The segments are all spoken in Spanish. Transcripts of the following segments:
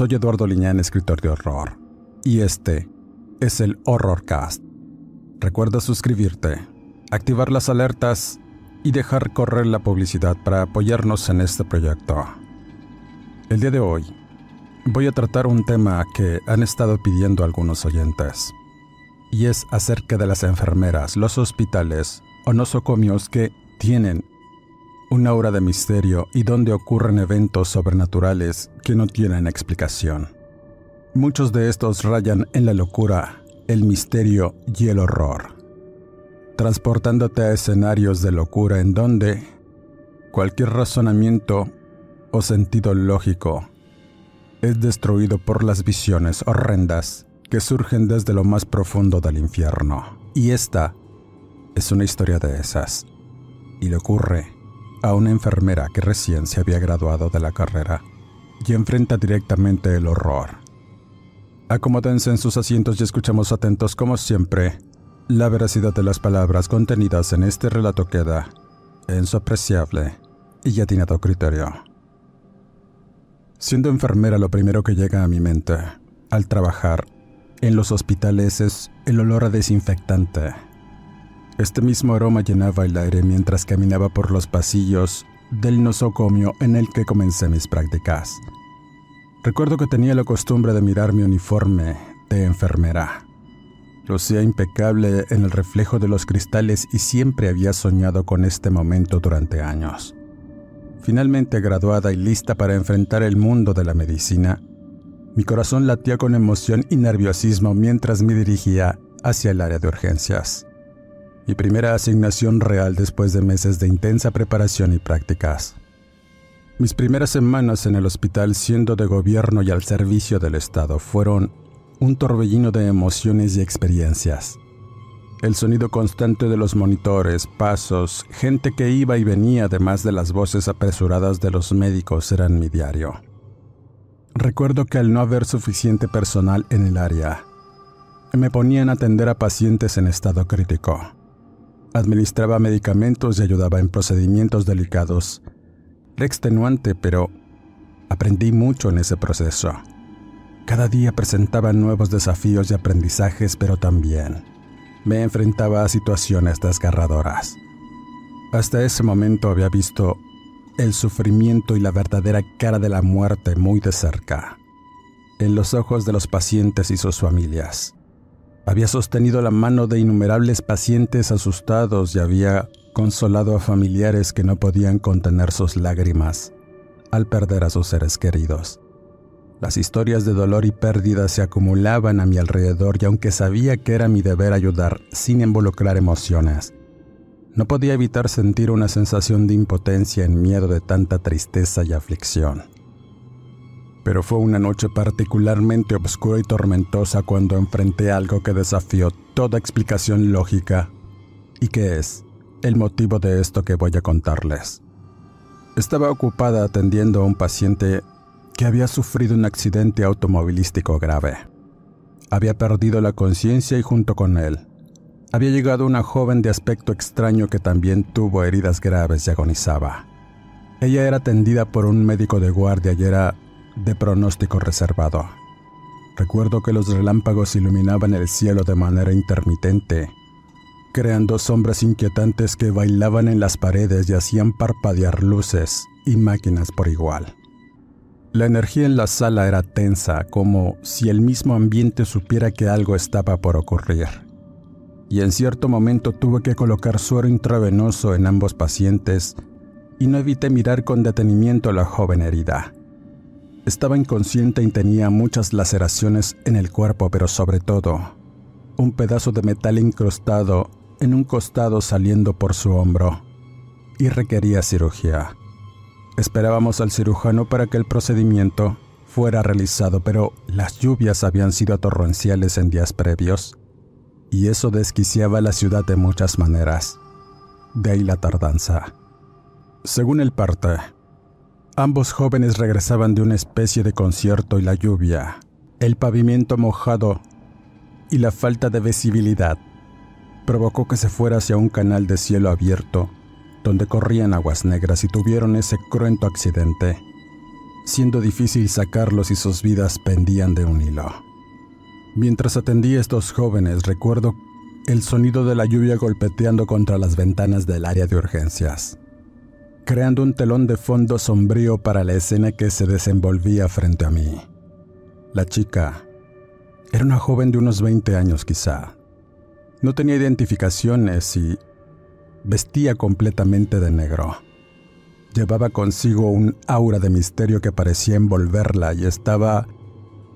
Soy Eduardo Liñán, escritor de horror, y este es el Horrorcast. Recuerda suscribirte, activar las alertas y dejar correr la publicidad para apoyarnos en este proyecto. El día de hoy voy a tratar un tema que han estado pidiendo algunos oyentes, y es acerca de las enfermeras, los hospitales o nosocomios que tienen un aura de misterio y donde ocurren eventos sobrenaturales que no tienen explicación. Muchos de estos rayan en la locura, el misterio y el horror, transportándote a escenarios de locura en donde cualquier razonamiento o sentido lógico es destruido por las visiones horrendas que surgen desde lo más profundo del infierno. Y esta es una historia de esas. Y le ocurre a una enfermera que recién se había graduado de la carrera y enfrenta directamente el horror. Acomódense en sus asientos y escuchemos atentos como siempre. La veracidad de las palabras contenidas en este relato queda en su apreciable y atinado criterio. Siendo enfermera lo primero que llega a mi mente al trabajar en los hospitales es el olor a desinfectante este mismo aroma llenaba el aire mientras caminaba por los pasillos del nosocomio en el que comencé mis prácticas. Recuerdo que tenía la costumbre de mirar mi uniforme de enfermera. Lucía impecable en el reflejo de los cristales y siempre había soñado con este momento durante años. Finalmente graduada y lista para enfrentar el mundo de la medicina, mi corazón latía con emoción y nerviosismo mientras me dirigía hacia el área de urgencias mi primera asignación real después de meses de intensa preparación y prácticas. Mis primeras semanas en el hospital siendo de gobierno y al servicio del Estado fueron un torbellino de emociones y experiencias. El sonido constante de los monitores, pasos, gente que iba y venía, además de las voces apresuradas de los médicos, eran mi diario. Recuerdo que al no haber suficiente personal en el área, me ponían a atender a pacientes en estado crítico. Administraba medicamentos y ayudaba en procedimientos delicados. Era extenuante, pero aprendí mucho en ese proceso. Cada día presentaba nuevos desafíos y aprendizajes, pero también me enfrentaba a situaciones desgarradoras. Hasta ese momento había visto el sufrimiento y la verdadera cara de la muerte muy de cerca, en los ojos de los pacientes y sus familias. Había sostenido la mano de innumerables pacientes asustados y había consolado a familiares que no podían contener sus lágrimas al perder a sus seres queridos. Las historias de dolor y pérdida se acumulaban a mi alrededor y aunque sabía que era mi deber ayudar sin involucrar emociones, no podía evitar sentir una sensación de impotencia en miedo de tanta tristeza y aflicción pero fue una noche particularmente oscura y tormentosa cuando enfrenté algo que desafió toda explicación lógica y que es el motivo de esto que voy a contarles. Estaba ocupada atendiendo a un paciente que había sufrido un accidente automovilístico grave. Había perdido la conciencia y junto con él había llegado una joven de aspecto extraño que también tuvo heridas graves y agonizaba. Ella era atendida por un médico de guardia y era de pronóstico reservado. Recuerdo que los relámpagos iluminaban el cielo de manera intermitente, creando sombras inquietantes que bailaban en las paredes y hacían parpadear luces y máquinas por igual. La energía en la sala era tensa, como si el mismo ambiente supiera que algo estaba por ocurrir. Y en cierto momento tuve que colocar suero intravenoso en ambos pacientes y no evité mirar con detenimiento la joven herida. Estaba inconsciente y tenía muchas laceraciones en el cuerpo, pero sobre todo, un pedazo de metal incrustado en un costado saliendo por su hombro, y requería cirugía. Esperábamos al cirujano para que el procedimiento fuera realizado, pero las lluvias habían sido torrenciales en días previos, y eso desquiciaba la ciudad de muchas maneras. De ahí la tardanza. Según el parte, ambos jóvenes regresaban de una especie de concierto y la lluvia, el pavimento mojado y la falta de visibilidad provocó que se fuera hacia un canal de cielo abierto donde corrían aguas negras y tuvieron ese cruento accidente, siendo difícil sacarlos y sus vidas pendían de un hilo. Mientras atendía a estos jóvenes, recuerdo el sonido de la lluvia golpeteando contra las ventanas del área de urgencias, creando un telón de fondo sombrío para la escena que se desenvolvía frente a mí. La chica era una joven de unos 20 años quizá. No tenía identificaciones y vestía completamente de negro. Llevaba consigo un aura de misterio que parecía envolverla y estaba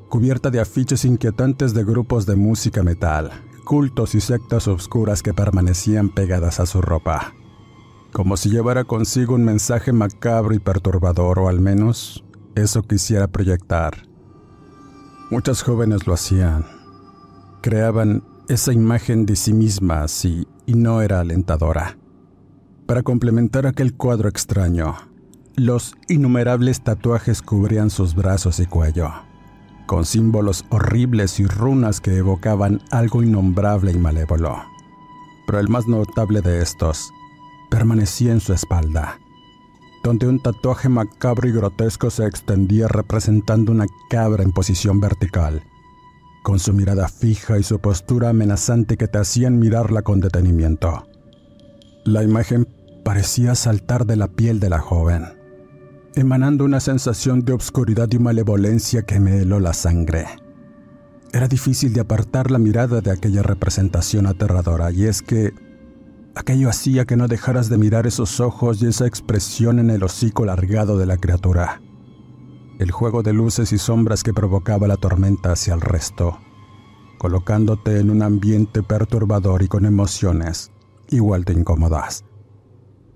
cubierta de afiches inquietantes de grupos de música metal, cultos y sectas oscuras que permanecían pegadas a su ropa, como si llevara consigo un mensaje macabro y perturbador, o al menos eso quisiera proyectar. Muchas jóvenes lo hacían, creaban esa imagen de sí mismas y, y no era alentadora. Para complementar aquel cuadro extraño, los innumerables tatuajes cubrían sus brazos y cuello, con símbolos horribles y runas que evocaban algo innombrable y malévolo. Pero el más notable de estos permanecía en su espalda, donde un tatuaje macabro y grotesco se extendía representando una cabra en posición vertical, con su mirada fija y su postura amenazante que te hacían mirarla con detenimiento. La imagen parecía saltar de la piel de la joven, emanando una sensación de obscuridad y malevolencia que me heló la sangre. Era difícil de apartar la mirada de aquella representación aterradora, y es que aquello hacía que no dejaras de mirar esos ojos y esa expresión en el hocico largado de la criatura. El juego de luces y sombras que provocaba la tormenta hacia el resto, colocándote en un ambiente perturbador y con emociones igual de incómodas.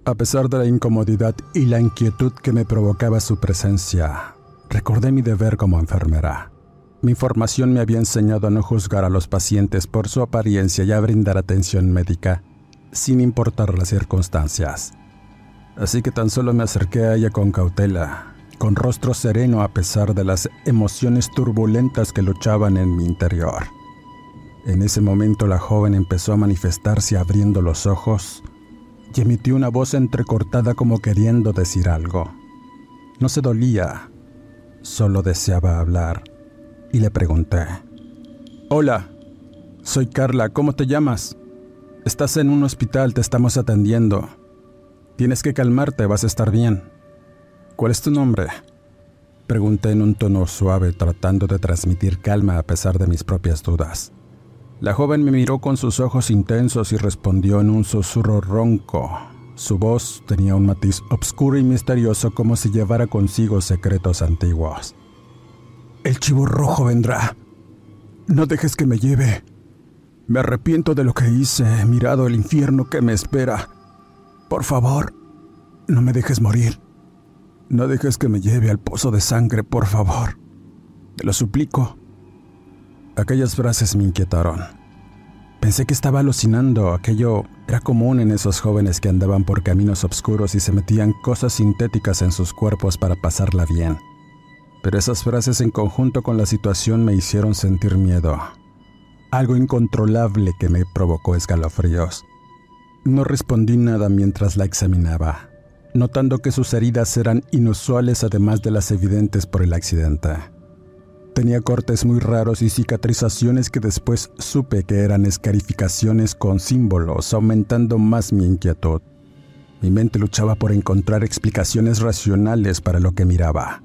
A pesar de la incomodidad y la inquietud que me provocaba su presencia, recordé mi deber como enfermera. Mi formación me había enseñado a no juzgar a los pacientes por su apariencia y a brindar atención médica, sin importar las circunstancias. Así que tan solo me acerqué a ella con cautela, con rostro sereno a pesar de las emociones turbulentas que luchaban en mi interior. En ese momento la joven empezó a manifestarse abriendo los ojos y emitió una voz entrecortada como queriendo decir algo. No se dolía, solo deseaba hablar, y le pregunté, Hola, soy Carla, ¿cómo te llamas? Estás en un hospital, te estamos atendiendo. Tienes que calmarte, vas a estar bien. ¿Cuál es tu nombre? Pregunté en un tono suave, tratando de transmitir calma a pesar de mis propias dudas. La joven me miró con sus ojos intensos y respondió en un susurro ronco. Su voz tenía un matiz obscuro y misterioso como si llevara consigo secretos antiguos. El chivo rojo vendrá. No dejes que me lleve. Me arrepiento de lo que hice, he mirado el infierno que me espera. Por favor, no me dejes morir. No dejes que me lleve al pozo de sangre, por favor. Te lo suplico. Aquellas frases me inquietaron. Pensé que estaba alucinando, aquello era común en esos jóvenes que andaban por caminos oscuros y se metían cosas sintéticas en sus cuerpos para pasarla bien. Pero esas frases en conjunto con la situación me hicieron sentir miedo, algo incontrolable que me provocó escalofríos. No respondí nada mientras la examinaba, notando que sus heridas eran inusuales además de las evidentes por el accidente. Tenía cortes muy raros y cicatrizaciones que después supe que eran escarificaciones con símbolos, aumentando más mi inquietud. Mi mente luchaba por encontrar explicaciones racionales para lo que miraba.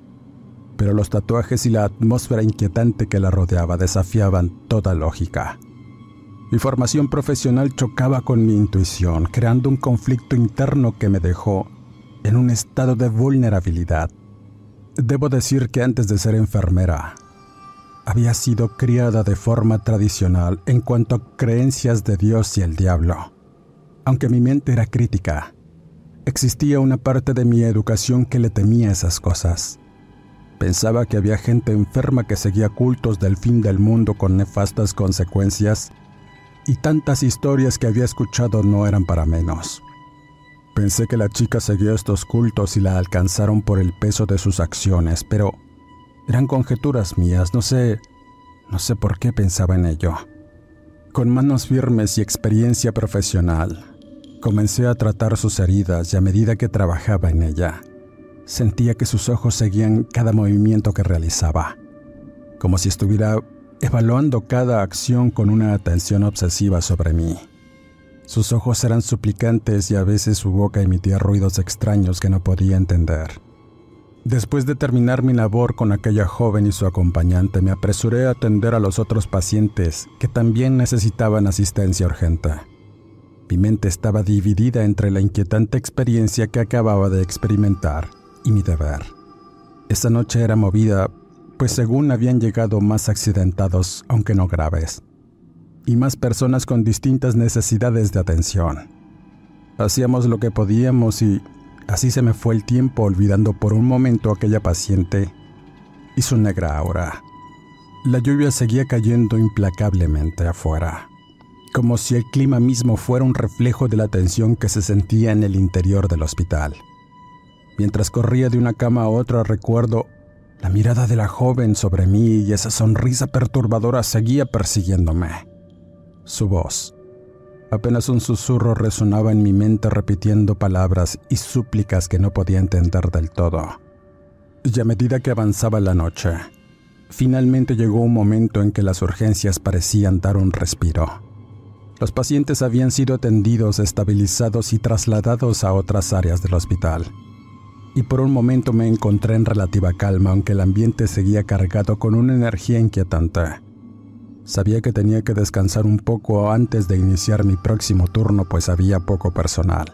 Pero los tatuajes y la atmósfera inquietante que la rodeaba desafiaban toda lógica. Mi formación profesional chocaba con mi intuición, creando un conflicto interno que me dejó en un estado de vulnerabilidad. Debo decir que antes de ser enfermera, había sido criada de forma tradicional en cuanto a creencias de Dios y el diablo. Aunque mi mente era crítica, existía una parte de mi educación que le temía esas cosas. Pensaba que había gente enferma que seguía cultos del fin del mundo con nefastas consecuencias y tantas historias que había escuchado no eran para menos. Pensé que la chica seguía estos cultos y la alcanzaron por el peso de sus acciones, pero eran conjeturas mías, no sé, no sé por qué pensaba en ello. Con manos firmes y experiencia profesional, comencé a tratar sus heridas y a medida que trabajaba en ella, sentía que sus ojos seguían cada movimiento que realizaba, como si estuviera evaluando cada acción con una atención obsesiva sobre mí. Sus ojos eran suplicantes y a veces su boca emitía ruidos extraños que no podía entender. Después de terminar mi labor con aquella joven y su acompañante, me apresuré a atender a los otros pacientes que también necesitaban asistencia urgente. Mi mente estaba dividida entre la inquietante experiencia que acababa de experimentar y mi deber. Esa noche era movida, pues según habían llegado más accidentados, aunque no graves, y más personas con distintas necesidades de atención. Hacíamos lo que podíamos y Así se me fue el tiempo olvidando por un momento aquella paciente y su negra aura. La lluvia seguía cayendo implacablemente afuera, como si el clima mismo fuera un reflejo de la tensión que se sentía en el interior del hospital. Mientras corría de una cama a otra recuerdo la mirada de la joven sobre mí y esa sonrisa perturbadora seguía persiguiéndome. Su voz, Apenas un susurro resonaba en mi mente repitiendo palabras y súplicas que no podía entender del todo. Y a medida que avanzaba la noche, finalmente llegó un momento en que las urgencias parecían dar un respiro. Los pacientes habían sido atendidos, estabilizados y trasladados a otras áreas del hospital. Y por un momento me encontré en relativa calma, aunque el ambiente seguía cargado con una energía inquietante. Sabía que tenía que descansar un poco antes de iniciar mi próximo turno, pues había poco personal.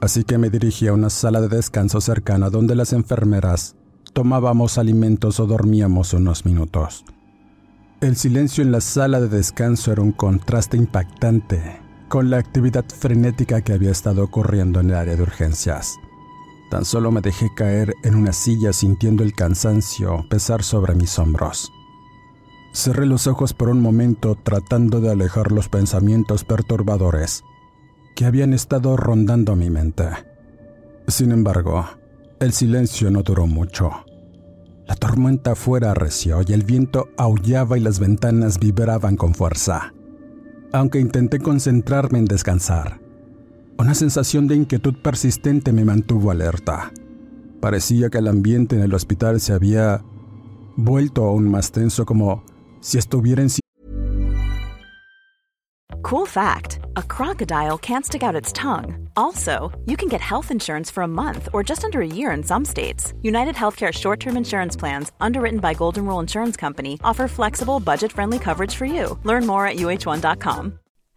Así que me dirigí a una sala de descanso cercana donde las enfermeras tomábamos alimentos o dormíamos unos minutos. El silencio en la sala de descanso era un contraste impactante con la actividad frenética que había estado ocurriendo en el área de urgencias. Tan solo me dejé caer en una silla sintiendo el cansancio pesar sobre mis hombros. Cerré los ojos por un momento tratando de alejar los pensamientos perturbadores que habían estado rondando mi mente. Sin embargo, el silencio no duró mucho. La tormenta fuera arreció y el viento aullaba y las ventanas vibraban con fuerza. Aunque intenté concentrarme en descansar, una sensación de inquietud persistente me mantuvo alerta. Parecía que el ambiente en el hospital se había vuelto aún más tenso como si estuviera en... Cool fact a crocodile can't stick out its tongue. Also, you can get health insurance for a month or just under a year in some states. United Healthcare short term insurance plans, underwritten by Golden Rule Insurance Company, offer flexible, budget friendly coverage for you. Learn more at uh1.com.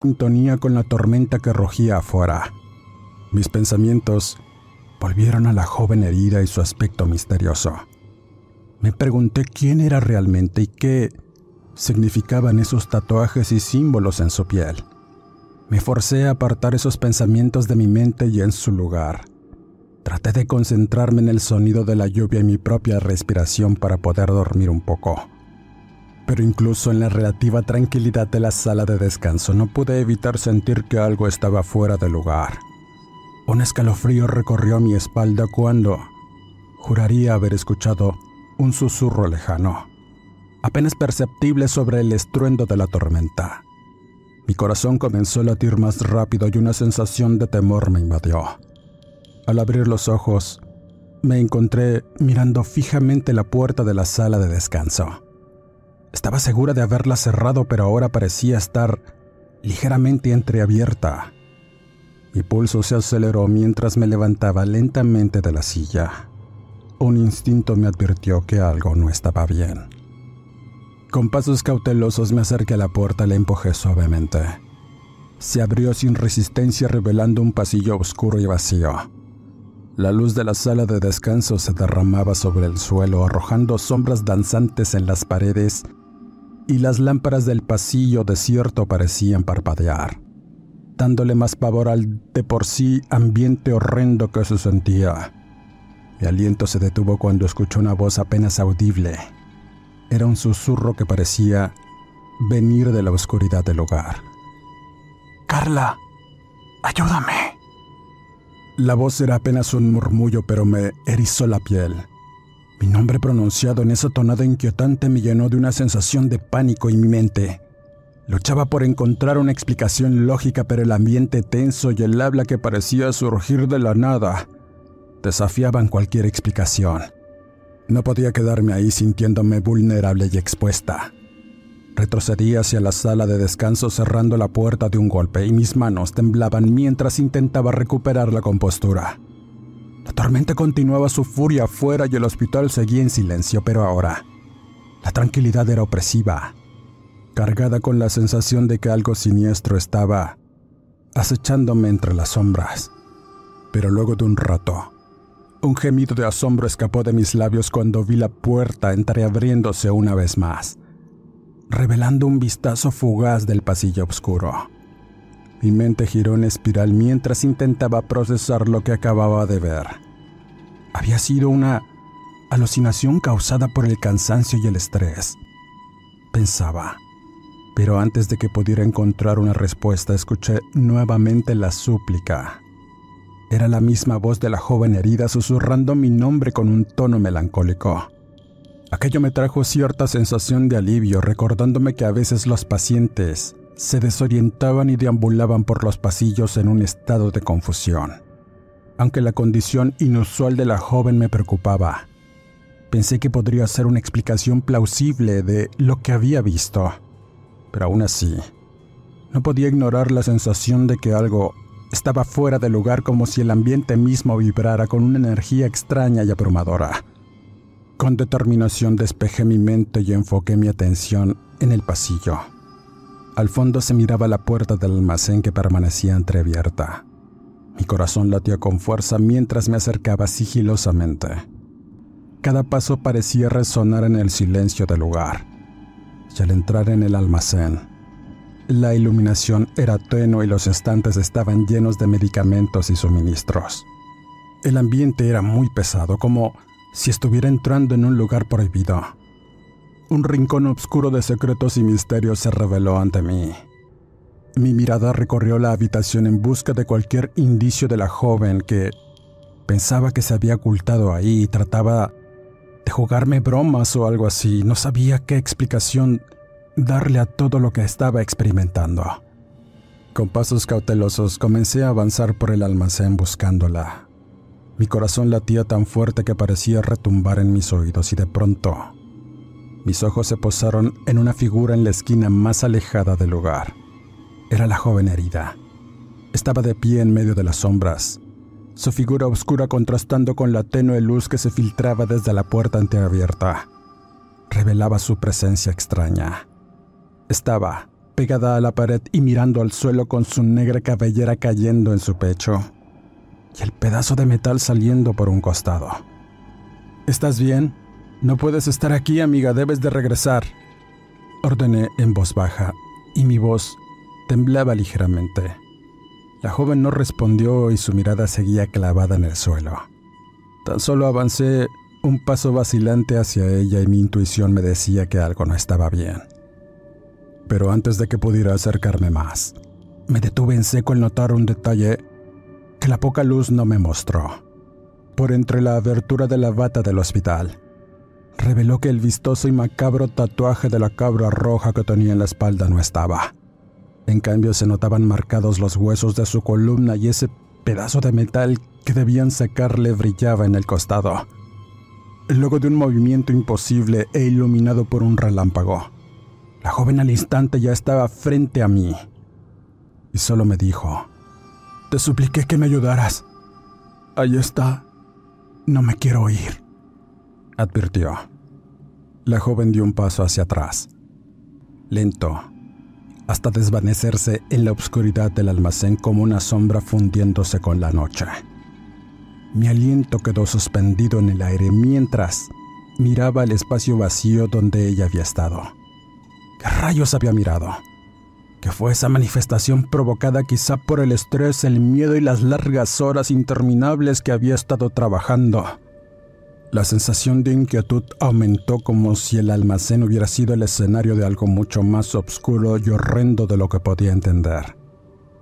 Sintonía con la tormenta que rugía afuera. Mis pensamientos volvieron a la joven herida y su aspecto misterioso. Me pregunté quién era realmente y qué significaban esos tatuajes y símbolos en su piel. Me forcé a apartar esos pensamientos de mi mente y en su lugar. Traté de concentrarme en el sonido de la lluvia y mi propia respiración para poder dormir un poco. Pero incluso en la relativa tranquilidad de la sala de descanso no pude evitar sentir que algo estaba fuera de lugar. Un escalofrío recorrió mi espalda cuando juraría haber escuchado un susurro lejano, apenas perceptible sobre el estruendo de la tormenta. Mi corazón comenzó a latir más rápido y una sensación de temor me invadió. Al abrir los ojos, me encontré mirando fijamente la puerta de la sala de descanso. Estaba segura de haberla cerrado, pero ahora parecía estar ligeramente entreabierta. Mi pulso se aceleró mientras me levantaba lentamente de la silla. Un instinto me advirtió que algo no estaba bien. Con pasos cautelosos me acerqué a la puerta y la empujé suavemente. Se abrió sin resistencia revelando un pasillo oscuro y vacío. La luz de la sala de descanso se derramaba sobre el suelo arrojando sombras danzantes en las paredes y las lámparas del pasillo desierto parecían parpadear, dándole más pavor al de por sí ambiente horrendo que se sentía. Mi aliento se detuvo cuando escuché una voz apenas audible era un susurro que parecía venir de la oscuridad del hogar. Carla, ayúdame. La voz era apenas un murmullo, pero me erizó la piel. Mi nombre pronunciado en esa tonada inquietante me llenó de una sensación de pánico en mi mente. Luchaba por encontrar una explicación lógica, pero el ambiente tenso y el habla que parecía surgir de la nada desafiaban cualquier explicación. No podía quedarme ahí sintiéndome vulnerable y expuesta. Retrocedí hacia la sala de descanso cerrando la puerta de un golpe y mis manos temblaban mientras intentaba recuperar la compostura. La tormenta continuaba su furia afuera y el hospital seguía en silencio, pero ahora la tranquilidad era opresiva, cargada con la sensación de que algo siniestro estaba acechándome entre las sombras. Pero luego de un rato, un gemido de asombro escapó de mis labios cuando vi la puerta entreabriéndose una vez más, revelando un vistazo fugaz del pasillo oscuro. Mi mente giró en espiral mientras intentaba procesar lo que acababa de ver. Había sido una alucinación causada por el cansancio y el estrés. Pensaba, pero antes de que pudiera encontrar una respuesta escuché nuevamente la súplica. Era la misma voz de la joven herida susurrando mi nombre con un tono melancólico. Aquello me trajo cierta sensación de alivio, recordándome que a veces los pacientes se desorientaban y deambulaban por los pasillos en un estado de confusión. Aunque la condición inusual de la joven me preocupaba, pensé que podría ser una explicación plausible de lo que había visto. Pero aún así, no podía ignorar la sensación de que algo estaba fuera de lugar como si el ambiente mismo vibrara con una energía extraña y abrumadora. Con determinación despejé mi mente y enfoqué mi atención en el pasillo. Al fondo se miraba la puerta del almacén que permanecía entreabierta. Mi corazón latía con fuerza mientras me acercaba sigilosamente. Cada paso parecía resonar en el silencio del lugar. Y al entrar en el almacén, la iluminación era tenue y los estantes estaban llenos de medicamentos y suministros. El ambiente era muy pesado, como si estuviera entrando en un lugar prohibido. Un rincón oscuro de secretos y misterios se reveló ante mí. Mi mirada recorrió la habitación en busca de cualquier indicio de la joven que pensaba que se había ocultado ahí y trataba de jugarme bromas o algo así. No sabía qué explicación darle a todo lo que estaba experimentando. Con pasos cautelosos comencé a avanzar por el almacén buscándola. Mi corazón latía tan fuerte que parecía retumbar en mis oídos y de pronto mis ojos se posaron en una figura en la esquina más alejada del lugar. Era la joven herida. Estaba de pie en medio de las sombras, su figura oscura contrastando con la tenue luz que se filtraba desde la puerta entreabierta. Revelaba su presencia extraña. Estaba pegada a la pared y mirando al suelo con su negra cabellera cayendo en su pecho y el pedazo de metal saliendo por un costado. ¿Estás bien? No puedes estar aquí, amiga, debes de regresar. Ordené en voz baja y mi voz Temblaba ligeramente. La joven no respondió y su mirada seguía clavada en el suelo. Tan solo avancé un paso vacilante hacia ella y mi intuición me decía que algo no estaba bien. Pero antes de que pudiera acercarme más, me detuve en seco al notar un detalle que la poca luz no me mostró. Por entre la abertura de la bata del hospital, reveló que el vistoso y macabro tatuaje de la cabra roja que tenía en la espalda no estaba. En cambio se notaban marcados los huesos de su columna y ese pedazo de metal que debían sacarle brillaba en el costado. Luego de un movimiento imposible e iluminado por un relámpago, la joven al instante ya estaba frente a mí y solo me dijo, Te supliqué que me ayudaras. Ahí está. No me quiero ir, advirtió. La joven dio un paso hacia atrás, lento, hasta desvanecerse en la oscuridad del almacén como una sombra fundiéndose con la noche. Mi aliento quedó suspendido en el aire mientras miraba el espacio vacío donde ella había estado. ¿Qué rayos había mirado? que fue esa manifestación provocada quizá por el estrés, el miedo y las largas horas interminables que había estado trabajando. La sensación de inquietud aumentó como si el almacén hubiera sido el escenario de algo mucho más oscuro y horrendo de lo que podía entender.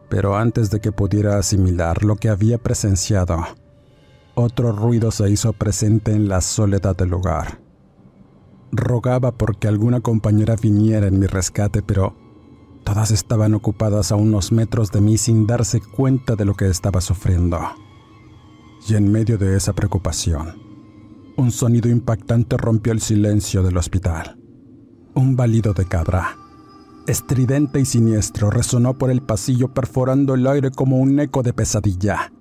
Pero antes de que pudiera asimilar lo que había presenciado, otro ruido se hizo presente en la soledad del lugar. Rogaba porque alguna compañera viniera en mi rescate, pero Todas estaban ocupadas a unos metros de mí sin darse cuenta de lo que estaba sufriendo. Y en medio de esa preocupación, un sonido impactante rompió el silencio del hospital. Un balido de cabra, estridente y siniestro, resonó por el pasillo perforando el aire como un eco de pesadilla.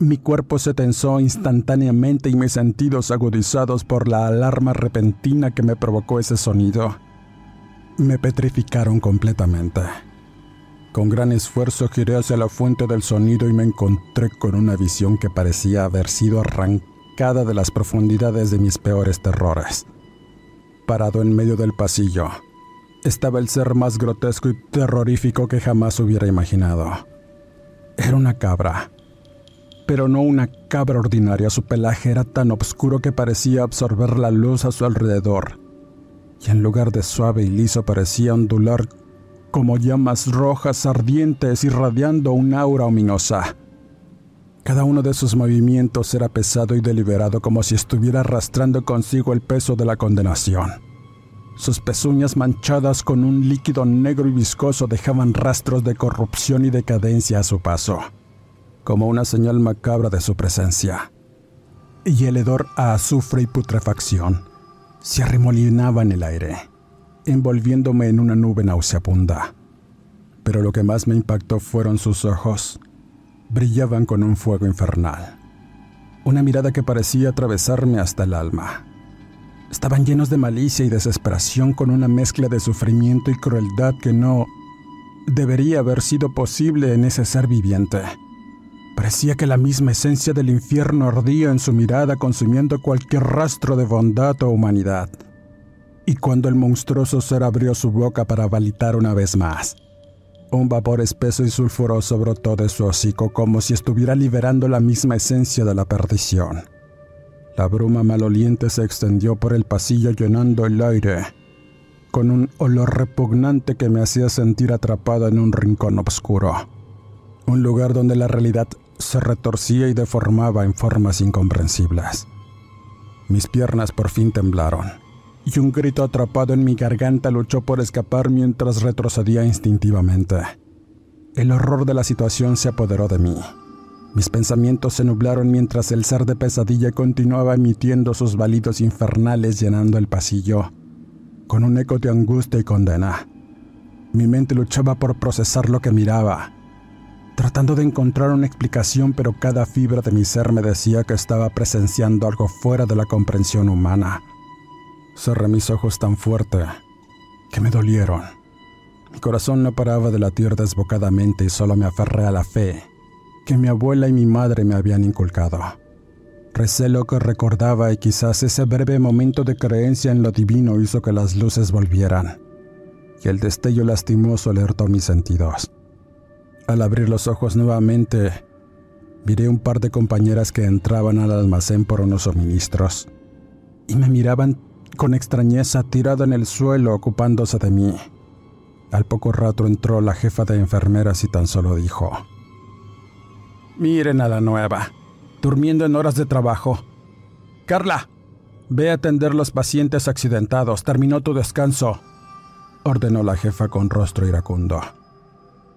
Mi cuerpo se tensó instantáneamente y mis sentidos agudizados por la alarma repentina que me provocó ese sonido me petrificaron completamente. Con gran esfuerzo giré hacia la fuente del sonido y me encontré con una visión que parecía haber sido arrancada de las profundidades de mis peores terrores. Parado en medio del pasillo, estaba el ser más grotesco y terrorífico que jamás hubiera imaginado. Era una cabra, pero no una cabra ordinaria, su pelaje era tan oscuro que parecía absorber la luz a su alrededor y en lugar de suave y liso parecía ondular como llamas rojas ardientes irradiando un aura ominosa. Cada uno de sus movimientos era pesado y deliberado como si estuviera arrastrando consigo el peso de la condenación. Sus pezuñas manchadas con un líquido negro y viscoso dejaban rastros de corrupción y decadencia a su paso, como una señal macabra de su presencia. Y el hedor a azufre y putrefacción se arremolinaba en el aire, envolviéndome en una nube nauseabunda. Pero lo que más me impactó fueron sus ojos. Brillaban con un fuego infernal. Una mirada que parecía atravesarme hasta el alma. Estaban llenos de malicia y desesperación con una mezcla de sufrimiento y crueldad que no debería haber sido posible en ese ser viviente. Parecía que la misma esencia del infierno ardía en su mirada consumiendo cualquier rastro de bondad o humanidad. Y cuando el monstruoso ser abrió su boca para balitar una vez más, un vapor espeso y sulfuroso brotó de su hocico como si estuviera liberando la misma esencia de la perdición. La bruma maloliente se extendió por el pasillo llenando el aire, con un olor repugnante que me hacía sentir atrapado en un rincón oscuro. Un lugar donde la realidad se retorcía y deformaba en formas incomprensibles. Mis piernas por fin temblaron, y un grito atrapado en mi garganta luchó por escapar mientras retrocedía instintivamente. El horror de la situación se apoderó de mí. Mis pensamientos se nublaron mientras el ser de pesadilla continuaba emitiendo sus balidos infernales llenando el pasillo, con un eco de angustia y condena. Mi mente luchaba por procesar lo que miraba, tratando de encontrar una explicación, pero cada fibra de mi ser me decía que estaba presenciando algo fuera de la comprensión humana. Cerré mis ojos tan fuerte que me dolieron. Mi corazón no paraba de latir desbocadamente y solo me aferré a la fe que mi abuela y mi madre me habían inculcado. Recé lo que recordaba y quizás ese breve momento de creencia en lo divino hizo que las luces volvieran. y el destello lastimoso alertó mis sentidos. Al abrir los ojos nuevamente, miré un par de compañeras que entraban al almacén por unos suministros y me miraban con extrañeza tirado en el suelo ocupándose de mí. Al poco rato entró la jefa de enfermeras y tan solo dijo, Miren a la nueva, durmiendo en horas de trabajo. Carla, ve a atender los pacientes accidentados, terminó tu descanso, ordenó la jefa con rostro iracundo.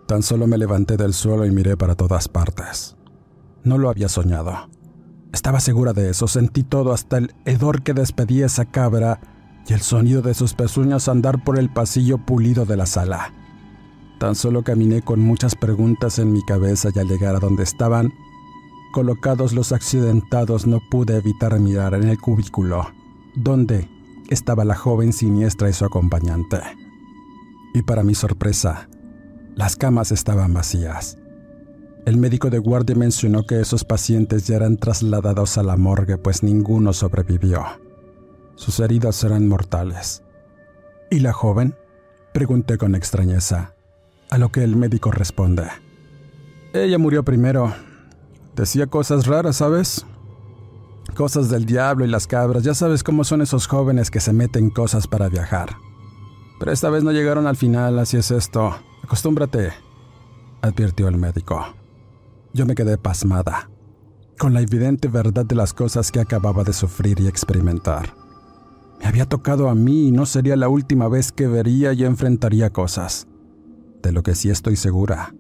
Tan solo me levanté del suelo y miré para todas partes. No lo había soñado. Estaba segura de eso, sentí todo hasta el hedor que despedía esa cabra y el sonido de sus pezuñas andar por el pasillo pulido de la sala. Tan solo caminé con muchas preguntas en mi cabeza y al llegar a donde estaban colocados los accidentados no pude evitar mirar en el cubículo, donde estaba la joven siniestra y su acompañante. Y para mi sorpresa, las camas estaban vacías. El médico de guardia mencionó que esos pacientes ya eran trasladados a la morgue pues ninguno sobrevivió. Sus heridas eran mortales. ¿Y la joven? Pregunté con extrañeza, a lo que el médico responde. Ella murió primero. Decía cosas raras, ¿sabes? Cosas del diablo y las cabras, ya sabes cómo son esos jóvenes que se meten cosas para viajar. Pero esta vez no llegaron al final, así es esto. Acostúmbrate, advirtió el médico. Yo me quedé pasmada, con la evidente verdad de las cosas que acababa de sufrir y experimentar. Me había tocado a mí y no sería la última vez que vería y enfrentaría cosas. De lo que sí estoy segura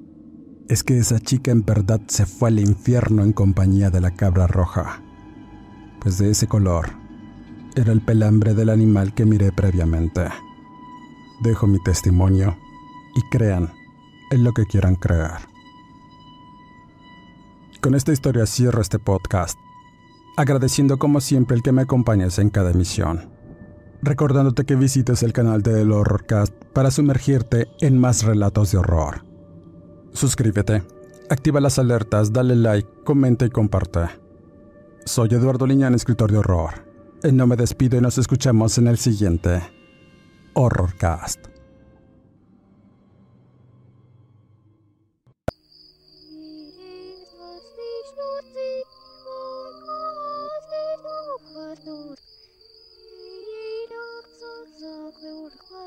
es que esa chica en verdad se fue al infierno en compañía de la cabra roja, pues de ese color era el pelambre del animal que miré previamente. Dejo mi testimonio y crean en lo que quieran creer. Con esta historia cierro este podcast, agradeciendo como siempre el que me acompañes en cada emisión, recordándote que visites el canal de El Horrorcast para sumergirte en más relatos de horror. Suscríbete, activa las alertas, dale like, comenta y comparte. Soy Eduardo Liñán, escritor de horror. No me despido y nos escuchamos en el siguiente Horrorcast.